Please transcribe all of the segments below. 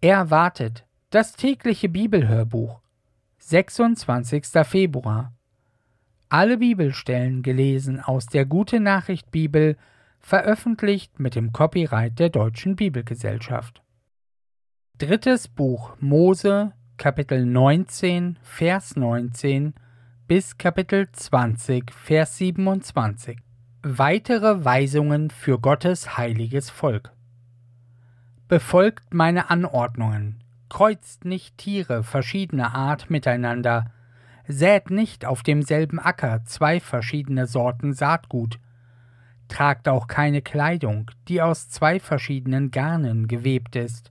Erwartet das tägliche Bibelhörbuch 26. Februar Alle Bibelstellen gelesen aus der Gute Nachricht Bibel veröffentlicht mit dem Copyright der Deutschen Bibelgesellschaft. Drittes Buch Mose Kapitel 19 Vers 19 bis Kapitel 20 Vers 27 Weitere Weisungen für Gottes heiliges Volk Befolgt meine Anordnungen, kreuzt nicht Tiere verschiedener Art miteinander, sät nicht auf demselben Acker zwei verschiedene Sorten Saatgut, tragt auch keine Kleidung, die aus zwei verschiedenen Garnen gewebt ist.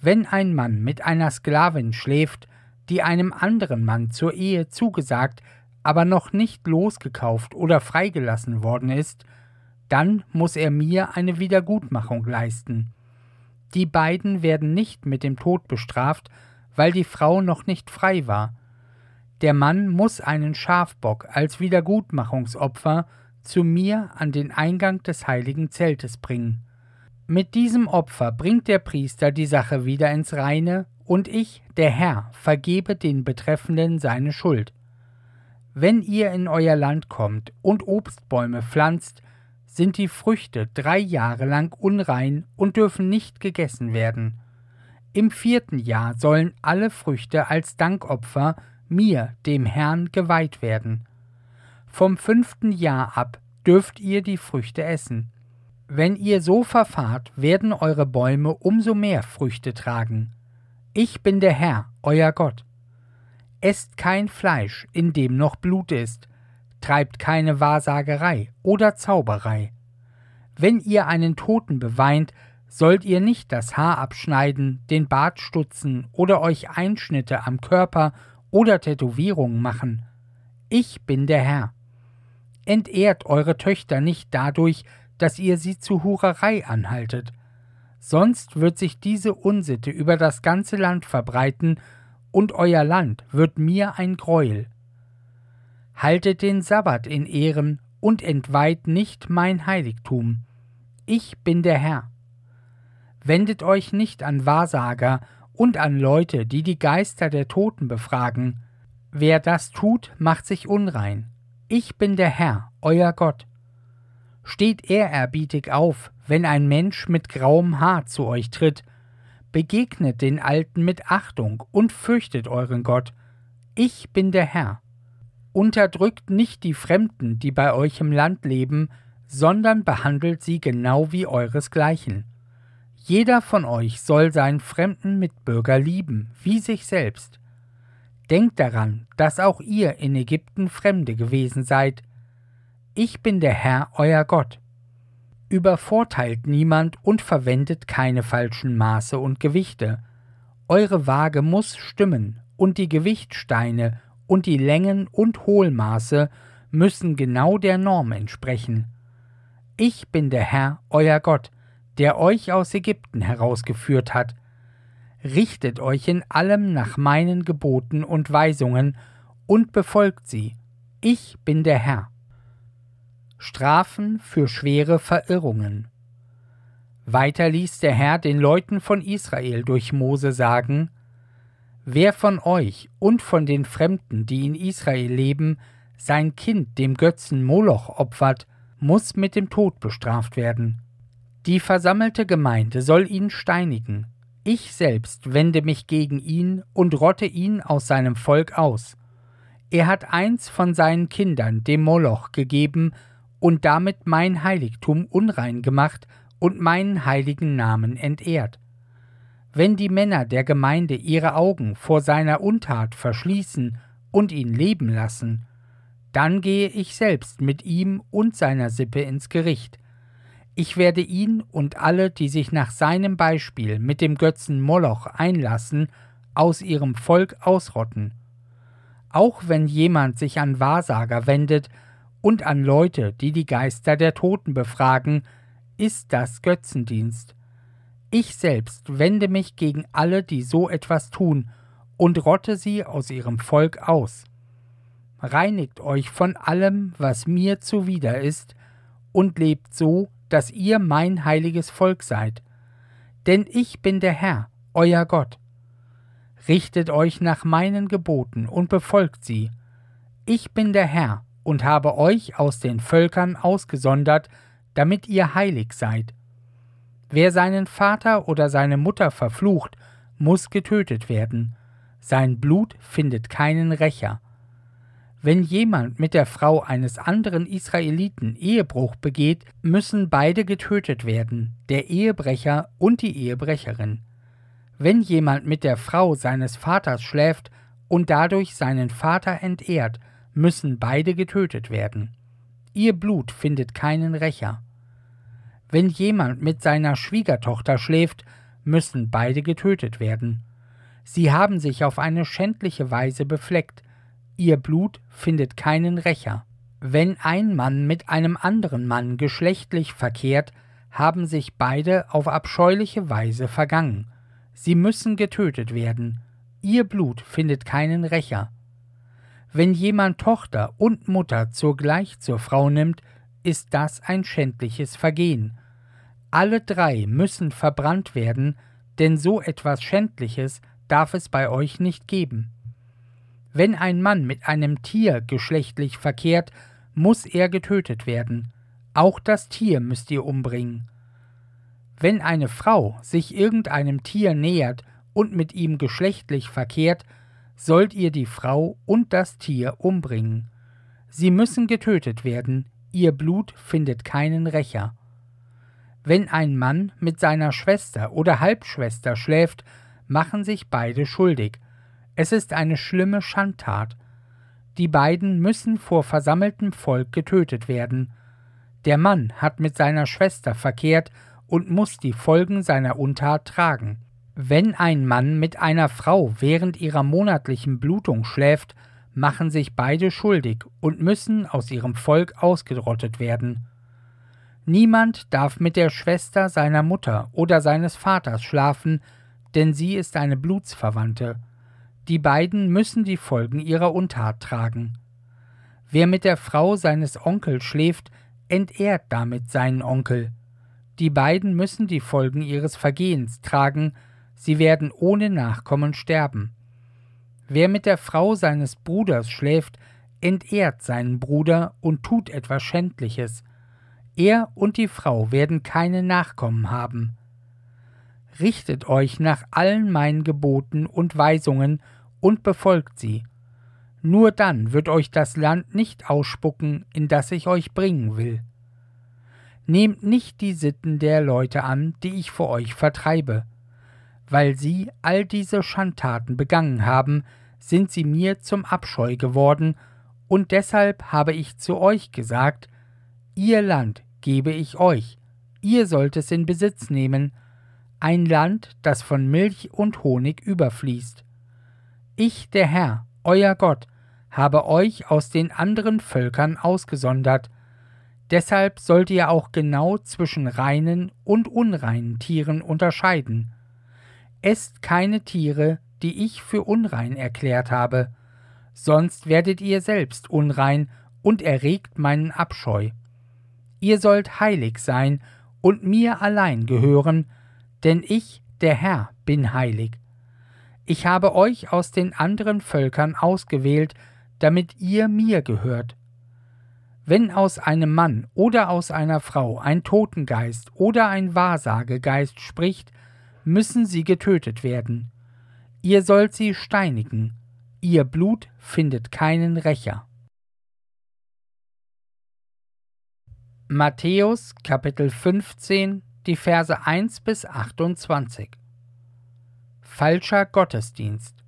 Wenn ein Mann mit einer Sklavin schläft, die einem anderen Mann zur Ehe zugesagt, aber noch nicht losgekauft oder freigelassen worden ist, dann muss er mir eine Wiedergutmachung leisten. Die beiden werden nicht mit dem Tod bestraft, weil die Frau noch nicht frei war. Der Mann muss einen Schafbock als Wiedergutmachungsopfer zu mir an den Eingang des heiligen Zeltes bringen. Mit diesem Opfer bringt der Priester die Sache wieder ins Reine, und ich, der Herr, vergebe den Betreffenden seine Schuld. Wenn ihr in euer Land kommt und Obstbäume pflanzt, sind die Früchte drei Jahre lang unrein und dürfen nicht gegessen werden. Im vierten Jahr sollen alle Früchte als Dankopfer mir, dem Herrn, geweiht werden. Vom fünften Jahr ab dürft ihr die Früchte essen. Wenn ihr so verfahrt, werden eure Bäume umso mehr Früchte tragen. Ich bin der Herr, euer Gott. Esst kein Fleisch, in dem noch Blut ist, treibt keine Wahrsagerei oder Zauberei. Wenn ihr einen Toten beweint, sollt ihr nicht das Haar abschneiden, den Bart stutzen oder euch Einschnitte am Körper oder Tätowierungen machen. Ich bin der Herr. Entehrt eure Töchter nicht dadurch, dass ihr sie zu Hurerei anhaltet. Sonst wird sich diese Unsitte über das ganze Land verbreiten, und euer Land wird mir ein Greuel haltet den Sabbat in Ehren und entweiht nicht mein Heiligtum. Ich bin der Herr. Wendet euch nicht an Wahrsager und an Leute, die die Geister der Toten befragen. Wer das tut, macht sich unrein. Ich bin der Herr, euer Gott. Steht ehrerbietig auf, wenn ein Mensch mit grauem Haar zu euch tritt. Begegnet den Alten mit Achtung und fürchtet euren Gott. Ich bin der Herr. Unterdrückt nicht die Fremden, die bei euch im Land leben, sondern behandelt sie genau wie euresgleichen. Jeder von euch soll seinen fremden Mitbürger lieben, wie sich selbst. Denkt daran, dass auch ihr in Ägypten Fremde gewesen seid. Ich bin der Herr, euer Gott. Übervorteilt niemand und verwendet keine falschen Maße und Gewichte. Eure Waage muss stimmen, und die Gewichtsteine und die Längen und Hohlmaße müssen genau der Norm entsprechen. Ich bin der Herr, euer Gott, der euch aus Ägypten herausgeführt hat. Richtet euch in allem nach meinen Geboten und Weisungen und befolgt sie. Ich bin der Herr. Strafen für schwere Verirrungen. Weiter ließ der Herr den Leuten von Israel durch Mose sagen, Wer von euch und von den Fremden, die in Israel leben, sein Kind dem Götzen Moloch opfert, muss mit dem Tod bestraft werden. Die versammelte Gemeinde soll ihn steinigen. Ich selbst wende mich gegen ihn und rotte ihn aus seinem Volk aus. Er hat eins von seinen Kindern dem Moloch gegeben und damit mein Heiligtum unrein gemacht und meinen heiligen Namen entehrt. Wenn die Männer der Gemeinde ihre Augen vor seiner Untat verschließen und ihn leben lassen, dann gehe ich selbst mit ihm und seiner Sippe ins Gericht. Ich werde ihn und alle, die sich nach seinem Beispiel mit dem Götzen Moloch einlassen, aus ihrem Volk ausrotten. Auch wenn jemand sich an Wahrsager wendet und an Leute, die die Geister der Toten befragen, ist das Götzendienst. Ich selbst wende mich gegen alle, die so etwas tun, und rotte sie aus ihrem Volk aus. Reinigt euch von allem, was mir zuwider ist, und lebt so, dass ihr mein heiliges Volk seid. Denn ich bin der Herr, euer Gott. Richtet euch nach meinen Geboten und befolgt sie. Ich bin der Herr und habe euch aus den Völkern ausgesondert, damit ihr heilig seid. Wer seinen Vater oder seine Mutter verflucht, muss getötet werden. Sein Blut findet keinen Rächer. Wenn jemand mit der Frau eines anderen Israeliten Ehebruch begeht, müssen beide getötet werden, der Ehebrecher und die Ehebrecherin. Wenn jemand mit der Frau seines Vaters schläft und dadurch seinen Vater entehrt, müssen beide getötet werden. Ihr Blut findet keinen Rächer. Wenn jemand mit seiner Schwiegertochter schläft, müssen beide getötet werden. Sie haben sich auf eine schändliche Weise befleckt, ihr Blut findet keinen Rächer. Wenn ein Mann mit einem anderen Mann geschlechtlich verkehrt, haben sich beide auf abscheuliche Weise vergangen. Sie müssen getötet werden. Ihr Blut findet keinen Rächer. Wenn jemand Tochter und Mutter zugleich zur Frau nimmt, ist das ein schändliches Vergehen. Alle drei müssen verbrannt werden, denn so etwas Schändliches darf es bei euch nicht geben. Wenn ein Mann mit einem Tier geschlechtlich verkehrt, muss er getötet werden. Auch das Tier müsst ihr umbringen. Wenn eine Frau sich irgendeinem Tier nähert und mit ihm geschlechtlich verkehrt, sollt ihr die Frau und das Tier umbringen. Sie müssen getötet werden, ihr Blut findet keinen Rächer. Wenn ein Mann mit seiner Schwester oder Halbschwester schläft, machen sich beide schuldig. Es ist eine schlimme Schandtat. Die beiden müssen vor versammeltem Volk getötet werden. Der Mann hat mit seiner Schwester verkehrt und muss die Folgen seiner Untat tragen. Wenn ein Mann mit einer Frau während ihrer monatlichen Blutung schläft, machen sich beide schuldig und müssen aus ihrem Volk ausgerottet werden. Niemand darf mit der Schwester seiner Mutter oder seines Vaters schlafen, denn sie ist eine Blutsverwandte. Die beiden müssen die Folgen ihrer Untat tragen. Wer mit der Frau seines Onkels schläft, entehrt damit seinen Onkel. Die beiden müssen die Folgen ihres Vergehens tragen, sie werden ohne Nachkommen sterben. Wer mit der Frau seines Bruders schläft, entehrt seinen Bruder und tut etwas Schändliches. Er und die Frau werden keine Nachkommen haben. Richtet euch nach allen meinen Geboten und Weisungen und befolgt sie. Nur dann wird euch das Land nicht ausspucken, in das ich euch bringen will. Nehmt nicht die Sitten der Leute an, die ich vor euch vertreibe, weil sie all diese Schandtaten begangen haben, sind sie mir zum Abscheu geworden, und deshalb habe ich zu euch gesagt, ihr Land gebe ich euch, ihr sollt es in Besitz nehmen, ein Land, das von Milch und Honig überfließt. Ich, der Herr, euer Gott, habe euch aus den anderen Völkern ausgesondert, deshalb sollt ihr auch genau zwischen reinen und unreinen Tieren unterscheiden. Esst keine Tiere, die ich für unrein erklärt habe, sonst werdet ihr selbst unrein und erregt meinen Abscheu. Ihr sollt heilig sein und mir allein gehören, denn ich, der Herr, bin heilig. Ich habe euch aus den anderen Völkern ausgewählt, damit ihr mir gehört. Wenn aus einem Mann oder aus einer Frau ein Totengeist oder ein Wahrsagegeist spricht, müssen sie getötet werden. Ihr sollt sie steinigen, ihr Blut findet keinen Rächer. Matthäus Kapitel 15, die Verse 1 bis 28 Falscher Gottesdienst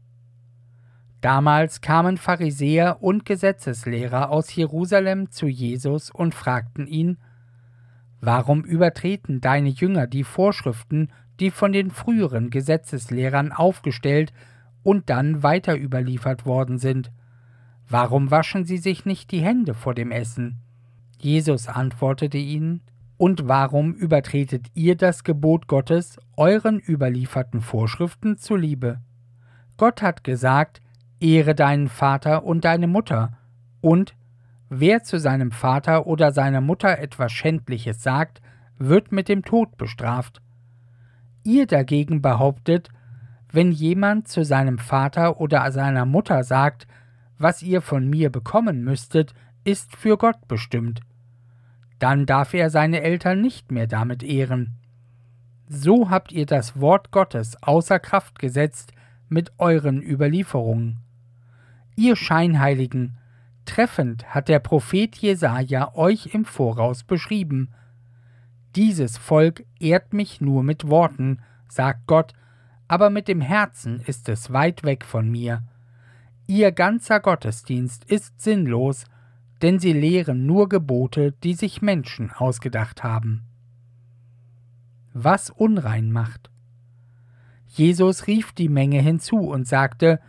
Damals kamen Pharisäer und Gesetzeslehrer aus Jerusalem zu Jesus und fragten ihn, Warum übertreten deine Jünger die Vorschriften die von den früheren Gesetzeslehrern aufgestellt und dann weiter überliefert worden sind. Warum waschen sie sich nicht die Hände vor dem Essen? Jesus antwortete ihnen, Und warum übertretet ihr das Gebot Gottes euren überlieferten Vorschriften zuliebe? Gott hat gesagt, Ehre deinen Vater und deine Mutter, und wer zu seinem Vater oder seiner Mutter etwas Schändliches sagt, wird mit dem Tod bestraft. Ihr dagegen behauptet, wenn jemand zu seinem Vater oder seiner Mutter sagt, was ihr von mir bekommen müsstet, ist für Gott bestimmt. Dann darf er seine Eltern nicht mehr damit ehren. So habt ihr das Wort Gottes außer Kraft gesetzt mit euren Überlieferungen. Ihr Scheinheiligen, treffend hat der Prophet Jesaja euch im Voraus beschrieben. Dieses Volk ehrt mich nur mit Worten, sagt Gott, aber mit dem Herzen ist es weit weg von mir. Ihr ganzer Gottesdienst ist sinnlos, denn sie lehren nur Gebote, die sich Menschen ausgedacht haben. Was unrein macht. Jesus rief die Menge hinzu und sagte,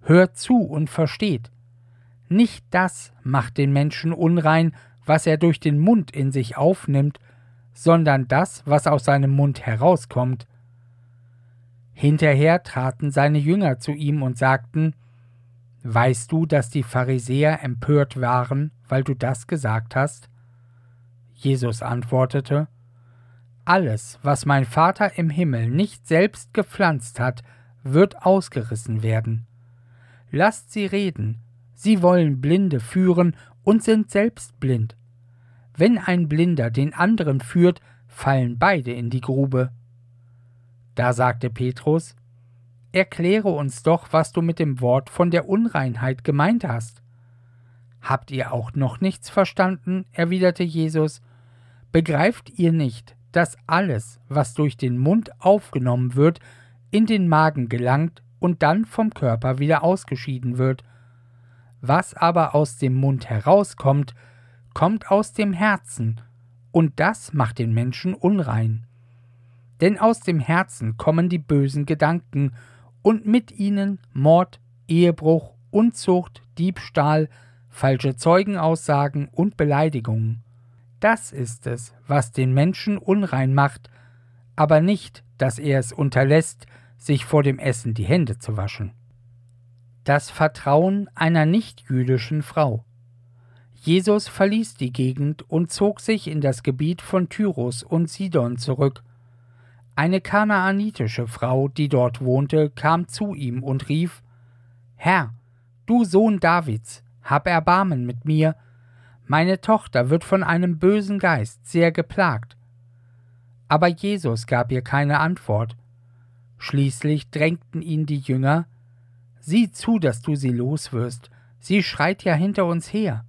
Hört zu und versteht. Nicht das macht den Menschen unrein, was er durch den Mund in sich aufnimmt, sondern das, was aus seinem Mund herauskommt. Hinterher traten seine Jünger zu ihm und sagten, Weißt du, dass die Pharisäer empört waren, weil du das gesagt hast? Jesus antwortete, Alles, was mein Vater im Himmel nicht selbst gepflanzt hat, wird ausgerissen werden. Lasst sie reden, sie wollen Blinde führen und sind selbst blind. Wenn ein Blinder den anderen führt, fallen beide in die Grube. Da sagte Petrus, Erkläre uns doch, was du mit dem Wort von der Unreinheit gemeint hast. Habt ihr auch noch nichts verstanden? erwiderte Jesus. Begreift ihr nicht, dass alles, was durch den Mund aufgenommen wird, in den Magen gelangt und dann vom Körper wieder ausgeschieden wird? Was aber aus dem Mund herauskommt, kommt aus dem Herzen, und das macht den Menschen unrein. Denn aus dem Herzen kommen die bösen Gedanken, und mit ihnen Mord, Ehebruch, Unzucht, Diebstahl, falsche Zeugenaussagen und Beleidigungen. Das ist es, was den Menschen unrein macht, aber nicht, dass er es unterlässt, sich vor dem Essen die Hände zu waschen. Das Vertrauen einer nichtjüdischen Frau. Jesus verließ die Gegend und zog sich in das Gebiet von Tyrus und Sidon zurück, eine kanaanitische Frau, die dort wohnte, kam zu ihm und rief Herr, du Sohn Davids, hab Erbarmen mit mir, meine Tochter wird von einem bösen Geist sehr geplagt. Aber Jesus gab ihr keine Antwort. Schließlich drängten ihn die Jünger Sieh zu, dass du sie loswirst, sie schreit ja hinter uns her.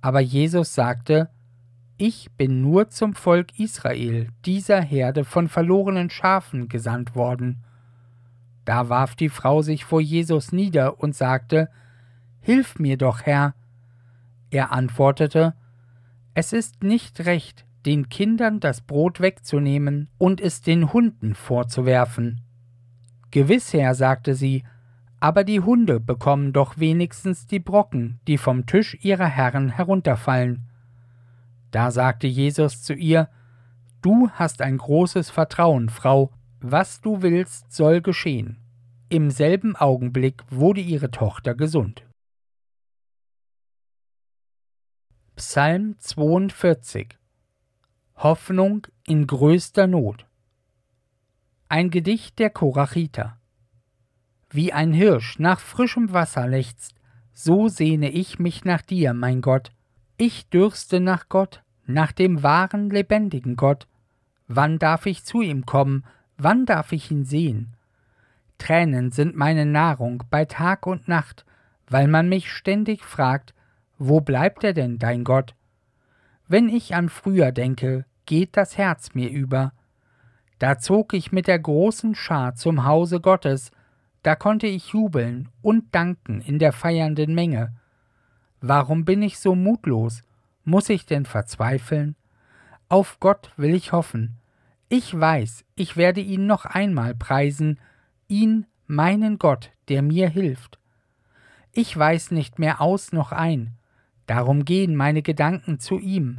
Aber Jesus sagte ich bin nur zum Volk Israel, dieser Herde von verlorenen Schafen, gesandt worden. Da warf die Frau sich vor Jesus nieder und sagte, Hilf mir doch, Herr. Er antwortete, Es ist nicht recht, den Kindern das Brot wegzunehmen und es den Hunden vorzuwerfen. Gewiss, Herr, sagte sie, aber die Hunde bekommen doch wenigstens die Brocken, die vom Tisch ihrer Herren herunterfallen. Da sagte Jesus zu ihr, Du hast ein großes Vertrauen, Frau, was du willst, soll geschehen. Im selben Augenblick wurde ihre Tochter gesund. Psalm 42 Hoffnung in größter Not Ein Gedicht der Korachiter Wie ein Hirsch nach frischem Wasser lechzt, so sehne ich mich nach dir, mein Gott, ich dürste nach Gott, nach dem wahren, lebendigen Gott. Wann darf ich zu ihm kommen? Wann darf ich ihn sehen? Tränen sind meine Nahrung bei Tag und Nacht, weil man mich ständig fragt, wo bleibt er denn, dein Gott? Wenn ich an früher denke, geht das Herz mir über. Da zog ich mit der großen Schar zum Hause Gottes, da konnte ich jubeln und danken in der feiernden Menge. Warum bin ich so mutlos? Muss ich denn verzweifeln? Auf Gott will ich hoffen. Ich weiß, ich werde ihn noch einmal preisen, ihn, meinen Gott, der mir hilft. Ich weiß nicht mehr aus noch ein, darum gehen meine Gedanken zu ihm,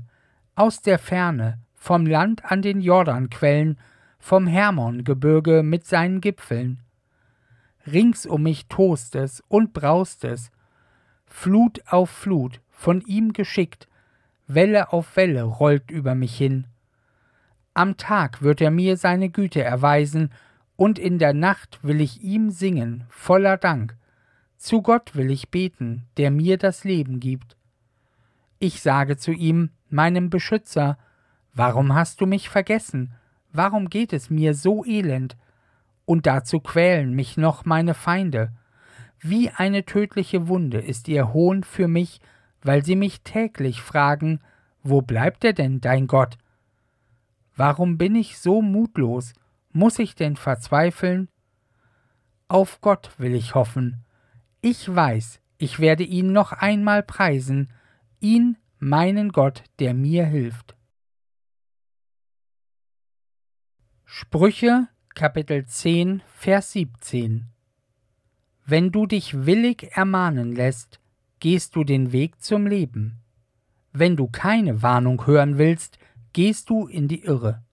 aus der Ferne, vom Land an den Jordanquellen, vom Hermongebirge mit seinen Gipfeln. Rings um mich tost es und braust es, Flut auf Flut, von ihm geschickt, Welle auf Welle rollt über mich hin. Am Tag wird er mir seine Güte erweisen und in der Nacht will ich ihm singen, voller Dank. Zu Gott will ich beten, der mir das Leben gibt. Ich sage zu ihm, meinem Beschützer, Warum hast du mich vergessen? Warum geht es mir so elend? Und dazu quälen mich noch meine Feinde. Wie eine tödliche Wunde ist ihr Hohn für mich, weil sie mich täglich fragen, wo bleibt er denn, dein Gott? Warum bin ich so mutlos? Muss ich denn verzweifeln? Auf Gott will ich hoffen. Ich weiß, ich werde ihn noch einmal preisen, ihn, meinen Gott, der mir hilft. Sprüche Kapitel 10 Vers 17 Wenn du dich willig ermahnen lässt, gehst du den Weg zum Leben. Wenn du keine Warnung hören willst, gehst du in die Irre.